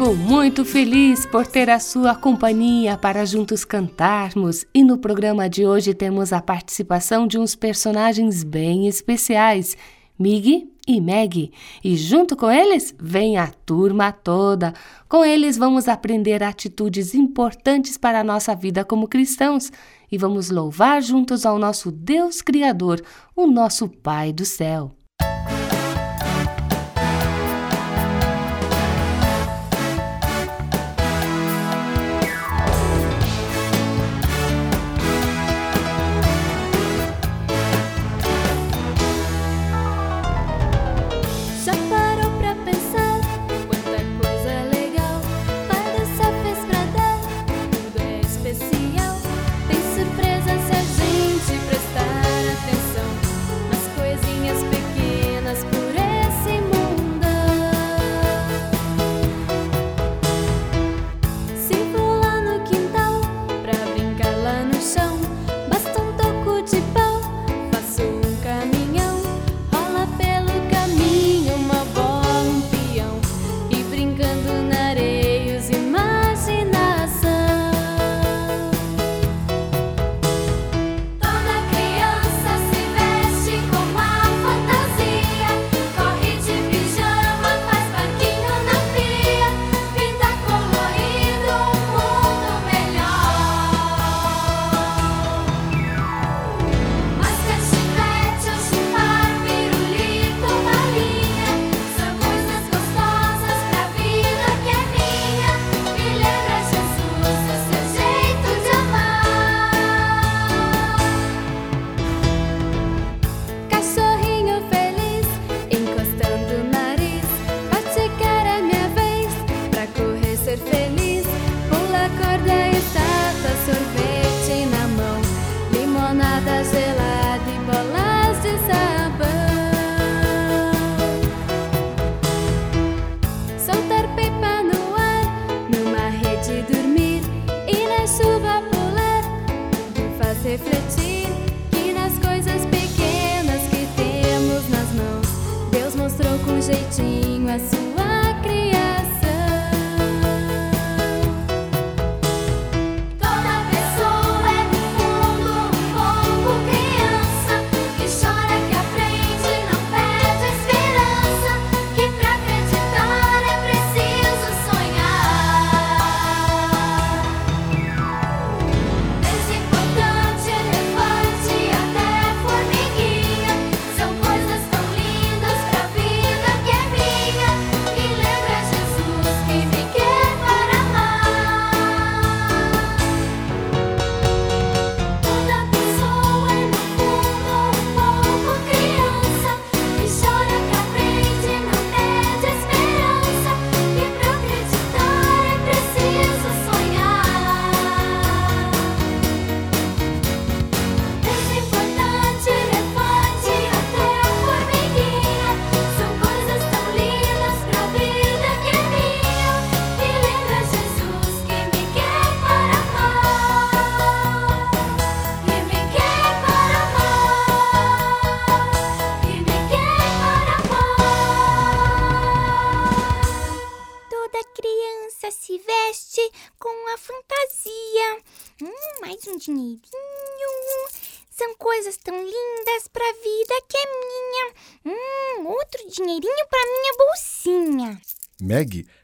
Fico muito feliz por ter a sua companhia para juntos cantarmos e no programa de hoje temos a participação de uns personagens bem especiais, Mig e Meg, e junto com eles vem a turma toda. Com eles vamos aprender atitudes importantes para a nossa vida como cristãos e vamos louvar juntos ao nosso Deus Criador, o nosso Pai do céu.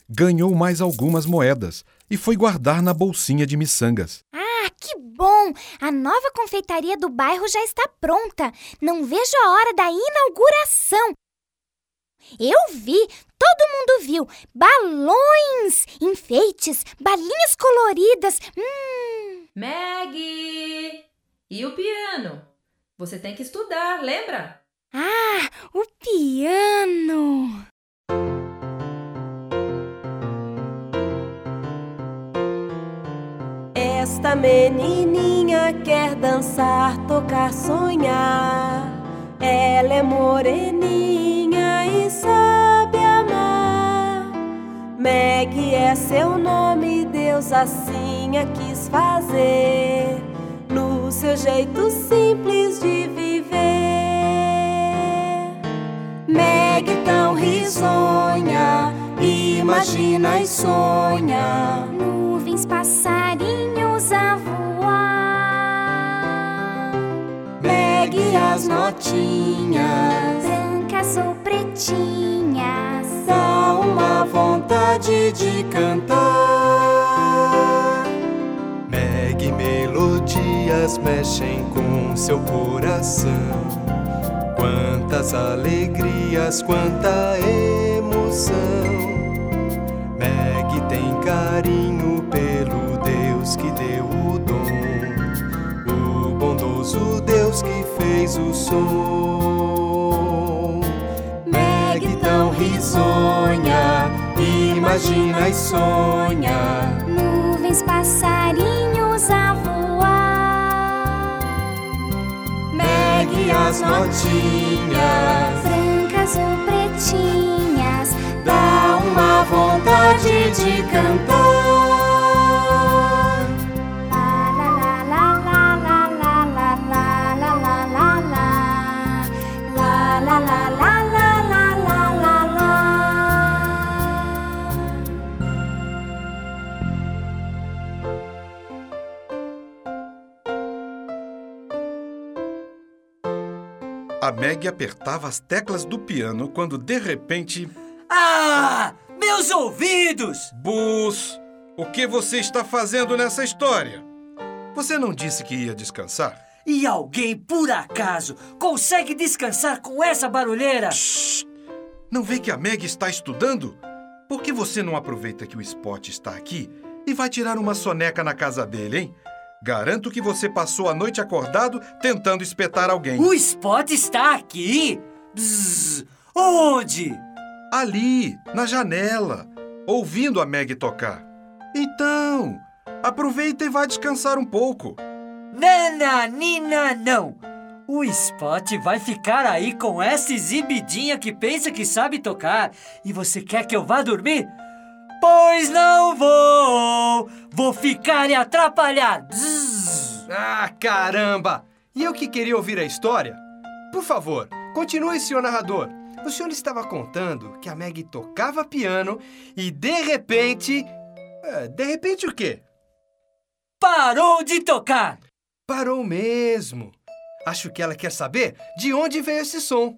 ganhou mais algumas moedas e foi guardar na bolsinha de miçangas. Ah, que bom! A nova confeitaria do bairro já está pronta. Não vejo a hora da inauguração. Eu vi, todo mundo viu. Balões, enfeites, balinhas coloridas. Hum. Maggie! E o piano? Você tem que estudar, lembra? Ah, o piano! Esta menininha quer dançar, tocar, sonhar. Ela é moreninha e sabe amar. Meg é seu nome, Deus assim a quis fazer. No seu jeito simples de viver. Meg tão risonha, imagina e sonha. Nuvens, passarinhos as notinhas, Brancas ou pretinhas. dá uma vontade de cantar. Meg melodias mexem com seu coração. Quantas alegrias, quanta emoção. Meg fez o som. Meg tão risonha, imagina e sonha. Nuvens, passarinhos a voar. Meg as notinhas. Brancas ou pretinhas. dá uma vontade de cantar. Apertava as teclas do piano quando de repente. Ah! Meus ouvidos! Bus! O que você está fazendo nessa história? Você não disse que ia descansar? E alguém, por acaso, consegue descansar com essa barulheira? Não vê que a Meg está estudando? Por que você não aproveita que o Spot está aqui e vai tirar uma soneca na casa dele, hein? Garanto que você passou a noite acordado tentando espetar alguém. O Spot está aqui? Bzz, onde? Ali, na janela, ouvindo a Meg tocar. Então, aproveita e vai descansar um pouco. Nananina, não! O Spot vai ficar aí com essa exibidinha que pensa que sabe tocar e você quer que eu vá dormir? Pois não vou! Vou ficar e atrapalhar! Bzz. Ah, caramba! E eu que queria ouvir a história? Por favor, continue, senhor narrador. O senhor estava contando que a Meg tocava piano e de repente. É, de repente o quê? Parou de tocar! Parou mesmo. Acho que ela quer saber de onde veio esse som.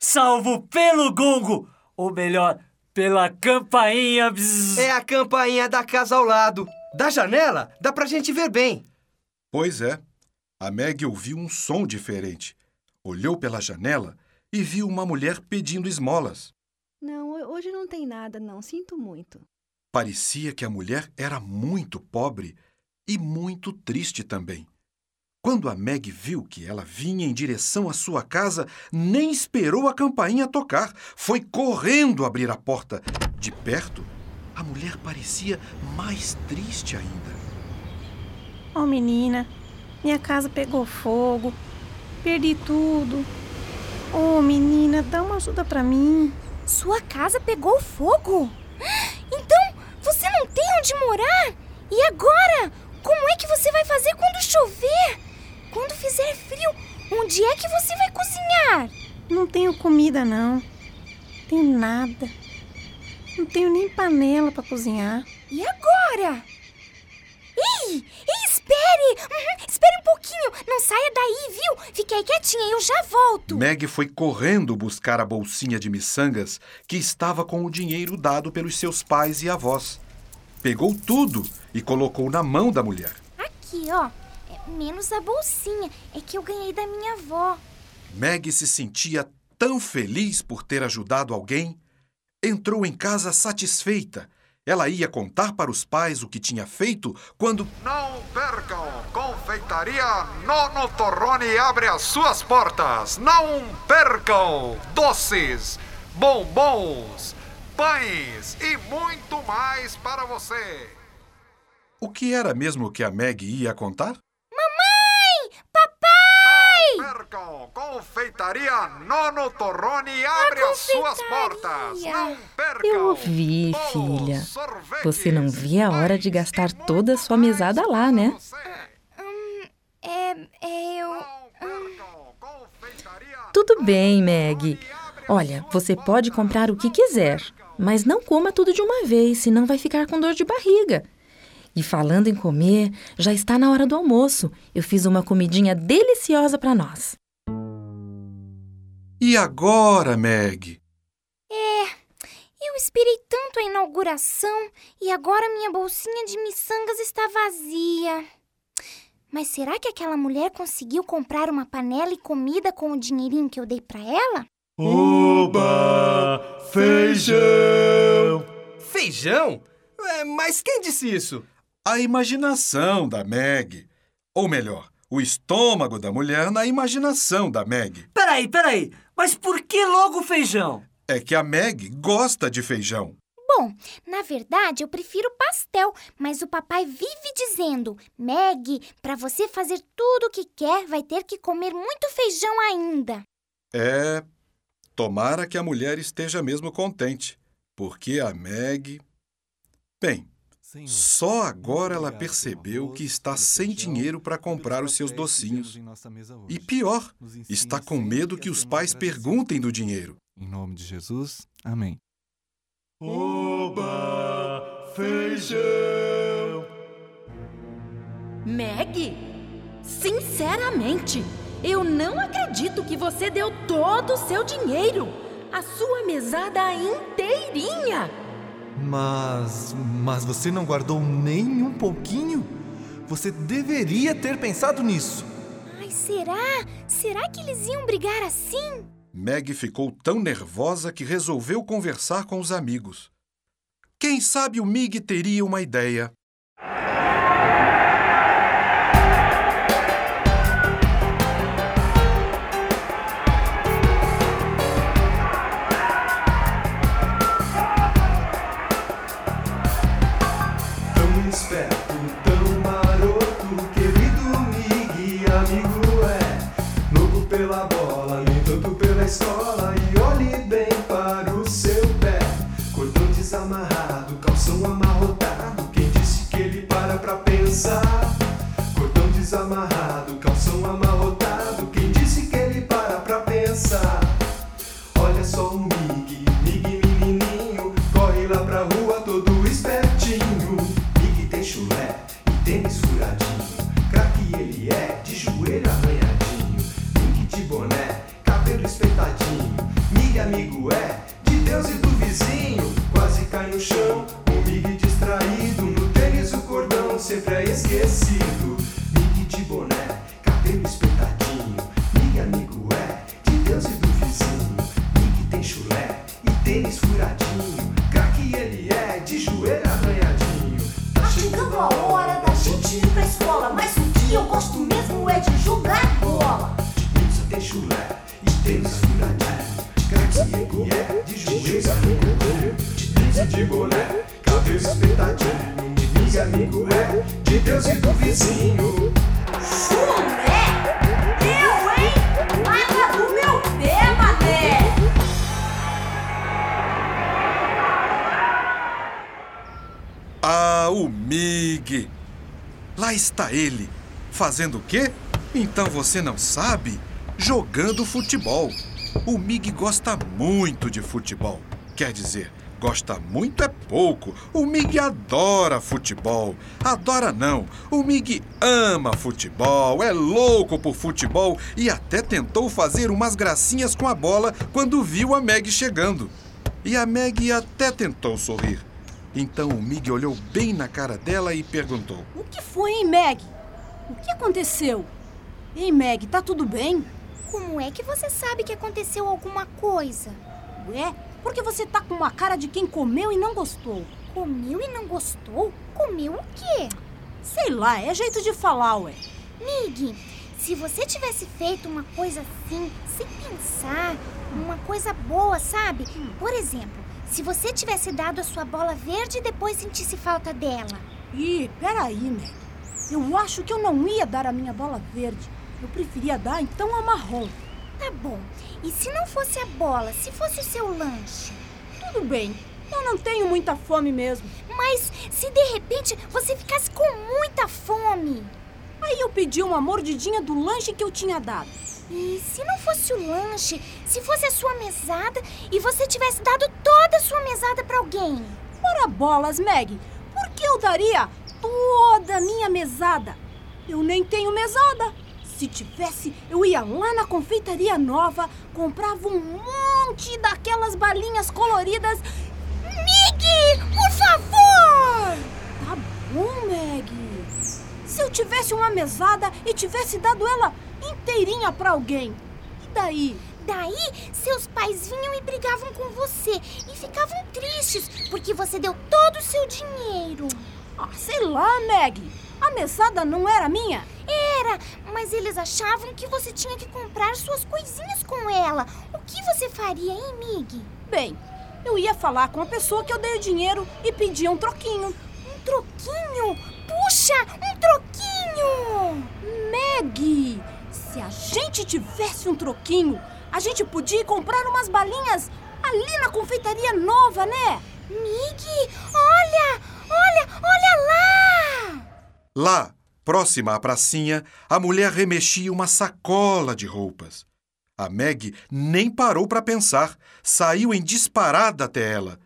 Salvo pelo gongo! Ou melhor, pela campainha! Bzz. É a campainha da casa ao lado. Da janela dá pra gente ver bem. Pois é, a Meg ouviu um som diferente. Olhou pela janela e viu uma mulher pedindo esmolas. Não, ho- hoje não tem nada, não. Sinto muito. Parecia que a mulher era muito pobre e muito triste também. Quando a Meg viu que ela vinha em direção à sua casa, nem esperou a campainha tocar. Foi correndo abrir a porta. De perto, a mulher parecia mais triste ainda. Oh, menina, minha casa pegou fogo. Perdi tudo. Oh, menina, dá uma ajuda pra mim. Sua casa pegou fogo? Então, você não tem onde morar? E agora? Como é que você vai fazer quando chover? Quando fizer frio, onde é que você vai cozinhar? Não tenho comida, não. Tenho nada. Não tenho nem panela pra cozinhar. E agora? Ei, ei, espere! Uhum, espere um pouquinho! Não saia daí, viu? Fique aí quietinha, eu já volto. Meg foi correndo buscar a bolsinha de miçangas que estava com o dinheiro dado pelos seus pais e avós. Pegou tudo e colocou na mão da mulher. Aqui, ó. Menos a bolsinha. É que eu ganhei da minha avó. Meg se sentia tão feliz por ter ajudado alguém. Entrou em casa satisfeita. Ela ia contar para os pais o que tinha feito quando. Não percam! Confeitaria Nono Torrone abre as suas portas. Não percam doces, bombons, pães e muito mais para você. O que era mesmo que a Meg ia contar? Percam! Confeitaria Nono Torrone abre as suas portas. Não percam! Eu ouvi, filha. Você não via a hora de gastar toda a sua mesada lá, né? Hum, é, é eu. Hum. Tudo bem, Meg. Olha, você pode comprar o que quiser, mas não coma tudo de uma vez, senão vai ficar com dor de barriga. E falando em comer, já está na hora do almoço. Eu fiz uma comidinha deliciosa para nós. E agora, Meg? É, eu esperei tanto a inauguração e agora minha bolsinha de miçangas está vazia. Mas será que aquela mulher conseguiu comprar uma panela e comida com o dinheirinho que eu dei para ela? Oba! Feijão! Feijão? É, mas quem disse isso? A imaginação da Meg. Ou melhor, o estômago da mulher na imaginação da Meg. Peraí, peraí. Mas por que logo feijão? É que a Meg gosta de feijão. Bom, na verdade eu prefiro pastel, mas o papai vive dizendo: Meg, para você fazer tudo o que quer, vai ter que comer muito feijão ainda. É. Tomara que a mulher esteja mesmo contente, porque a Meg. Bem, só agora ela percebeu que está sem dinheiro para comprar os seus docinhos. E pior, está com medo que os pais perguntem do dinheiro. Em nome de Jesus, amém. Oba! Feijão! Meg, sinceramente, eu não acredito que você deu todo o seu dinheiro. A sua mesada inteirinha. Mas. Mas você não guardou nem um pouquinho? Você deveria ter pensado nisso. Ai, será? Será que eles iam brigar assim? Meg ficou tão nervosa que resolveu conversar com os amigos. Quem sabe o Mig teria uma ideia. Lá está ele. Fazendo o quê? Então você não sabe? Jogando futebol. O Mig gosta muito de futebol. Quer dizer, gosta muito é pouco. O Mig adora futebol. Adora não. O Mig ama futebol, é louco por futebol e até tentou fazer umas gracinhas com a bola quando viu a Meg chegando. E a Meg até tentou sorrir. Então o Mig olhou bem na cara dela e perguntou: O que foi, hein, Meg? O que aconteceu? Ei, Meg, tá tudo bem? Como é que você sabe que aconteceu alguma coisa? Ué, porque você tá com uma cara de quem comeu e não gostou. Comeu e não gostou? Comeu o quê? Sei lá, é jeito de falar, ué. Mig, se você tivesse feito uma coisa assim, sem pensar, uma coisa boa, sabe? Por exemplo, se você tivesse dado a sua bola verde e depois sentisse falta dela. Ih, peraí, Meg. Eu acho que eu não ia dar a minha bola verde. Eu preferia dar então a marrom. Tá bom. E se não fosse a bola, se fosse o seu lanche? Tudo bem. Eu não tenho muita fome mesmo. Mas se de repente você ficasse com muita fome? Aí eu pedi uma mordidinha do lanche que eu tinha dado. E se não fosse o lanche, se fosse a sua mesada e você tivesse dado toda a sua mesada para alguém? Ora bolas, Meg. Por que eu daria toda a minha mesada? Eu nem tenho mesada. Se tivesse, eu ia lá na confeitaria nova, comprava um monte daquelas balinhas coloridas. Mig, por favor! Tá bom, Meg. Se eu tivesse uma mesada e tivesse dado ela inteirinha para alguém, e daí? Daí, seus pais vinham e brigavam com você e ficavam tristes porque você deu todo o seu dinheiro. Ah, sei lá, Meg. A mesada não era minha? Era, mas eles achavam que você tinha que comprar suas coisinhas com ela. O que você faria, hein, Mig? Bem, eu ia falar com a pessoa que eu dei o dinheiro e pedir um troquinho. Um troquinho? Puxa, um troquinho! Meg, se a gente tivesse um troquinho, a gente podia comprar umas balinhas ali na confeitaria nova, né? Mig, olha, olha, olha lá! Lá, próxima à pracinha, a mulher remexia uma sacola de roupas. A Meg nem parou para pensar, saiu em disparada até ela.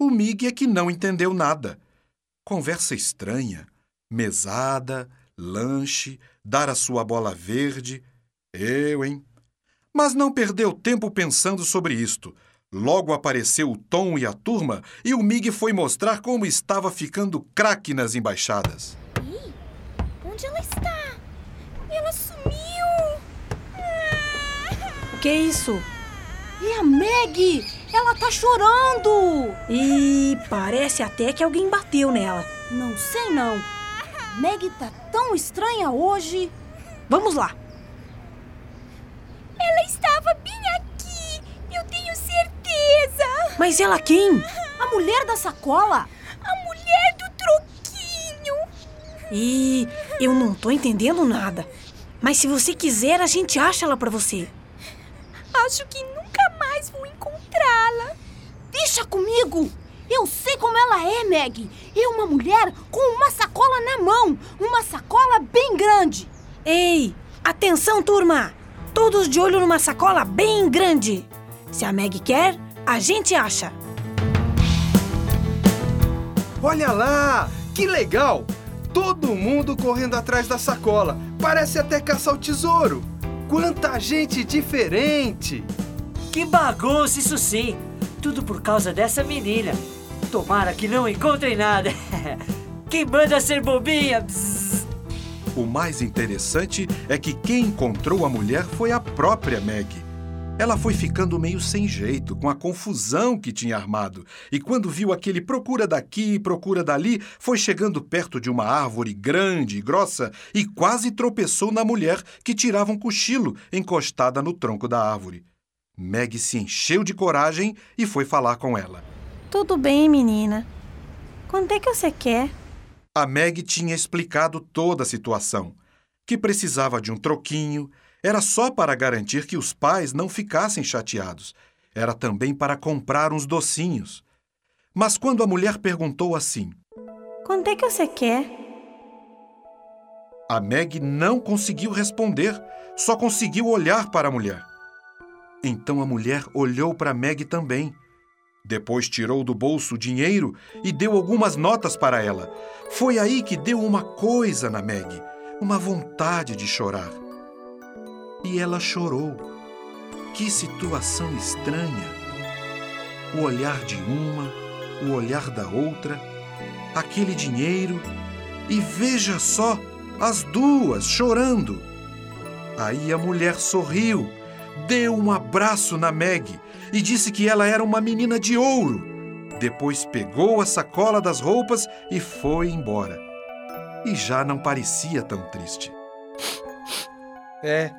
O Mig é que não entendeu nada. Conversa estranha, mesada, lanche, dar a sua bola verde. Eu, hein? Mas não perdeu tempo pensando sobre isto. Logo apareceu o Tom e a turma e o Mig foi mostrar como estava ficando craque nas embaixadas. Ei, onde ela está? Ela sumiu! O que é isso? É a Meg! Ela tá chorando! E parece até que alguém bateu nela. Não sei não. Meg tá tão estranha hoje. Vamos lá. Ela estava bem aqui. Eu tenho certeza. Mas ela quem? A mulher da sacola. A mulher do troquinho. E eu não tô entendendo nada. Mas se você quiser, a gente acha ela para você. Acho que nunca mais vou encontrá-la. Deixa comigo. Eu sei como ela é, Meg. É uma mulher com uma sacola na mão. Uma sacola bem grande. Ei, atenção, turma! Todos de olho numa sacola bem grande. Se a Meg quer, a gente acha. Olha lá! Que legal! Todo mundo correndo atrás da sacola. Parece até caçar o tesouro. Quanta gente diferente! Que bagunça isso sim! Tudo por causa dessa menina. Tomara que não encontrem nada. Quem manda ser bobinha? O mais interessante é que quem encontrou a mulher foi a própria Meg. Ela foi ficando meio sem jeito com a confusão que tinha armado, e quando viu aquele procura daqui e procura dali, foi chegando perto de uma árvore grande e grossa e quase tropeçou na mulher que tirava um cochilo encostada no tronco da árvore. Meg se encheu de coragem e foi falar com ela. Tudo bem, menina. Quanto é que você quer? A Meg tinha explicado toda a situação. Que precisava de um troquinho, era só para garantir que os pais não ficassem chateados. Era também para comprar uns docinhos. Mas quando a mulher perguntou assim: Quanto é que você quer? A Meg não conseguiu responder, só conseguiu olhar para a mulher. Então a mulher olhou para Meg também. Depois tirou do bolso o dinheiro e deu algumas notas para ela. Foi aí que deu uma coisa na Meg, uma vontade de chorar. E ela chorou. Que situação estranha! O olhar de uma, o olhar da outra, aquele dinheiro, e veja só, as duas chorando. Aí a mulher sorriu, deu um abraço na Meg e disse que ela era uma menina de ouro. Depois pegou a sacola das roupas e foi embora. E já não parecia tão triste. É.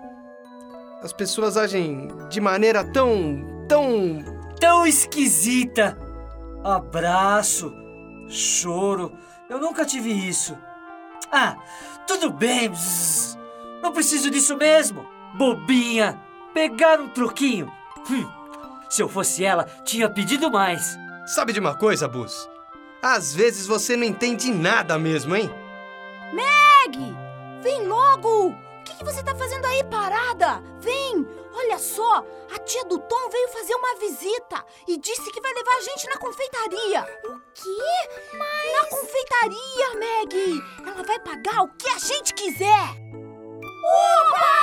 As pessoas agem de maneira tão. tão. tão esquisita. Abraço, choro. Eu nunca tive isso. Ah, tudo bem. Não preciso disso mesmo. Bobinha. Pegar um troquinho. Hum, se eu fosse ela, tinha pedido mais. Sabe de uma coisa, Bus? Às vezes você não entende nada mesmo, hein? Meg! Vem logo! O que, que você tá fazendo aí parada? Vem! Olha só! A tia do Tom veio fazer uma visita e disse que vai levar a gente na confeitaria. O quê? Mas... Na confeitaria, Meg! Ela vai pagar o que a gente quiser! Oba!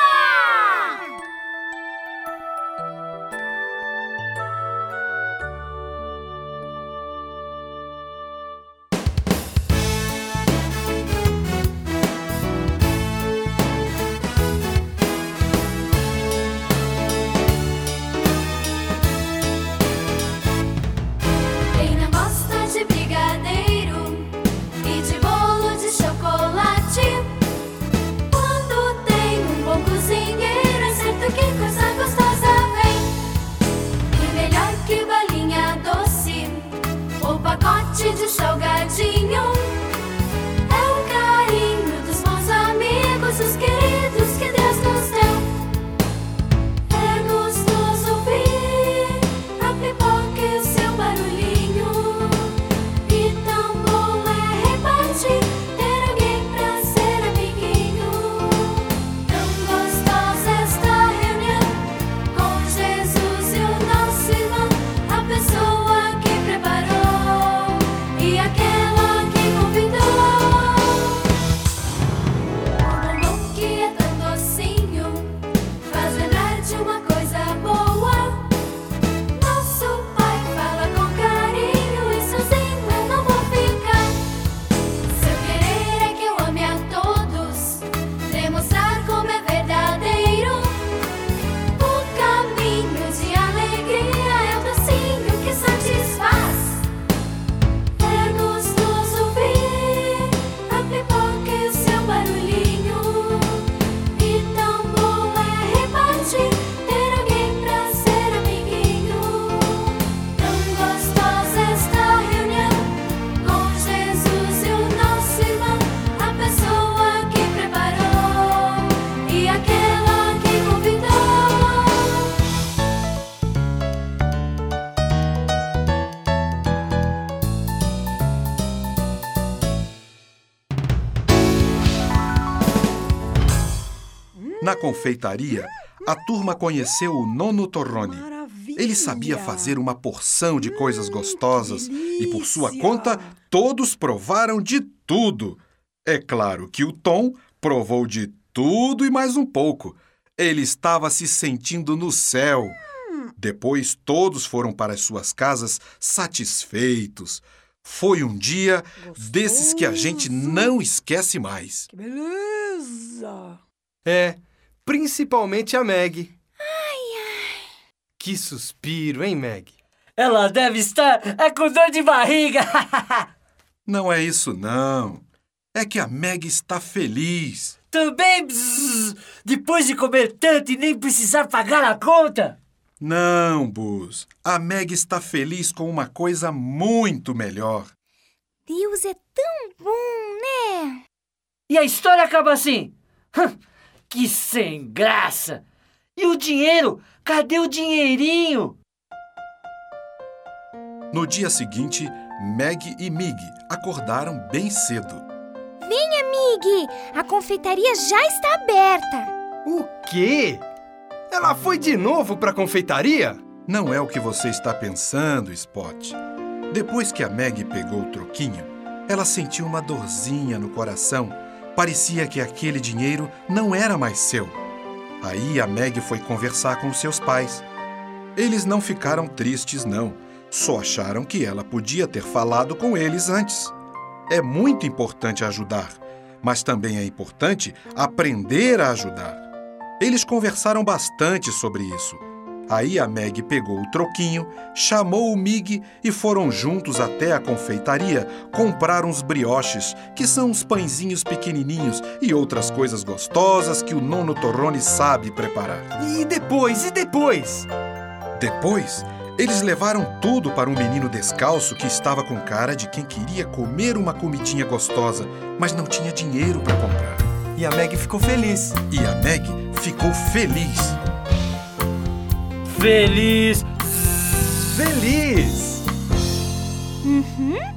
Confeitaria, a turma conheceu o Nono Torrone. Ele sabia fazer uma porção de coisas gostosas e, por sua conta, todos provaram de tudo. É claro que o Tom provou de tudo e mais um pouco. Ele estava se sentindo no céu. Depois, todos foram para as suas casas satisfeitos. Foi um dia desses que a gente não esquece mais. Que beleza! É, principalmente a Meg. Que suspiro, hein, Meg? Ela deve estar é com dor de barriga. Não é isso, não. É que a Meg está feliz. Também, bzz, depois de comer tanto e nem precisar pagar a conta. Não, Bus. A Meg está feliz com uma coisa muito melhor. Deus é tão bom, né? E a história acaba assim. Que sem graça! E o dinheiro? Cadê o dinheirinho? No dia seguinte, Meg e Mig acordaram bem cedo. Venha, Mig! A confeitaria já está aberta. O quê? Ela foi de novo para a confeitaria? Não é o que você está pensando, Spot. Depois que a Meg pegou o troquinho, ela sentiu uma dorzinha no coração. Parecia que aquele dinheiro não era mais seu. Aí a Meg foi conversar com seus pais. Eles não ficaram tristes, não. Só acharam que ela podia ter falado com eles antes. É muito importante ajudar, mas também é importante aprender a ajudar. Eles conversaram bastante sobre isso. Aí a Meg pegou o troquinho, chamou o Mig e foram juntos até a confeitaria comprar uns brioches, que são uns pãezinhos pequenininhos e outras coisas gostosas que o nono Torrone sabe preparar. E depois, e depois? Depois, eles levaram tudo para um menino descalço que estava com cara de quem queria comer uma comidinha gostosa, mas não tinha dinheiro para comprar. E a Meg ficou feliz. E a Meg ficou feliz. Feliz. Feliz! Uhum.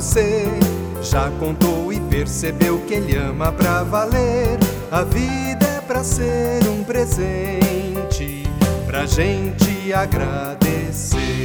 Você. Já contou e percebeu que Ele ama pra valer. A vida é pra ser um presente, pra gente agradecer.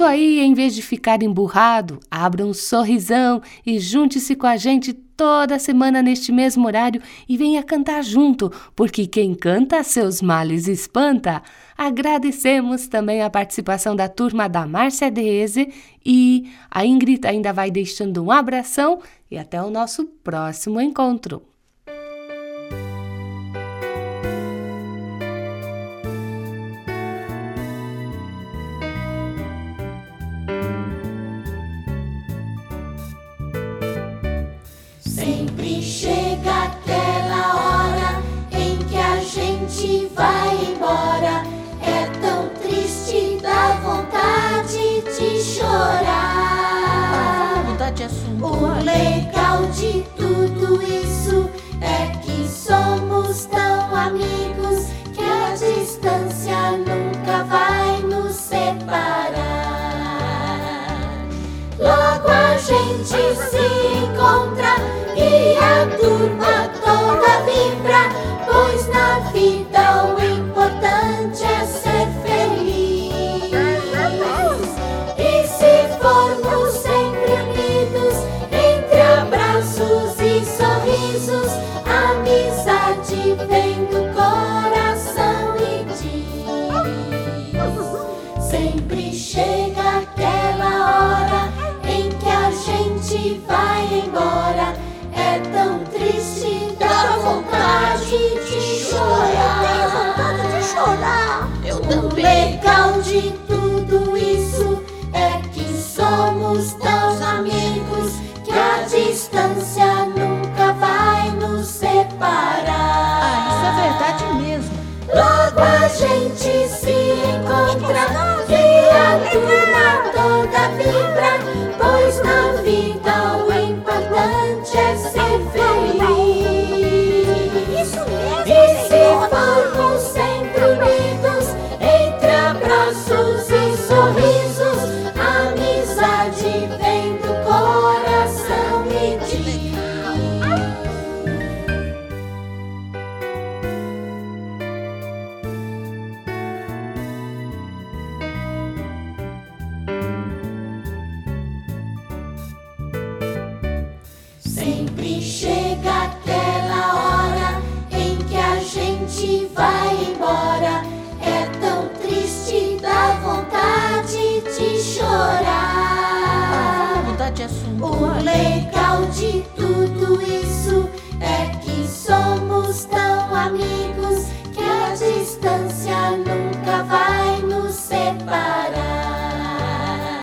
Isso aí, em vez de ficar emburrado, abra um sorrisão e junte-se com a gente toda semana neste mesmo horário e venha cantar junto, porque quem canta seus males espanta. Agradecemos também a participação da turma da Márcia Deeze e a Ingrid ainda vai deixando um abração e até o nosso próximo encontro. Gente se encontra e a turma toda vibra, pois na vida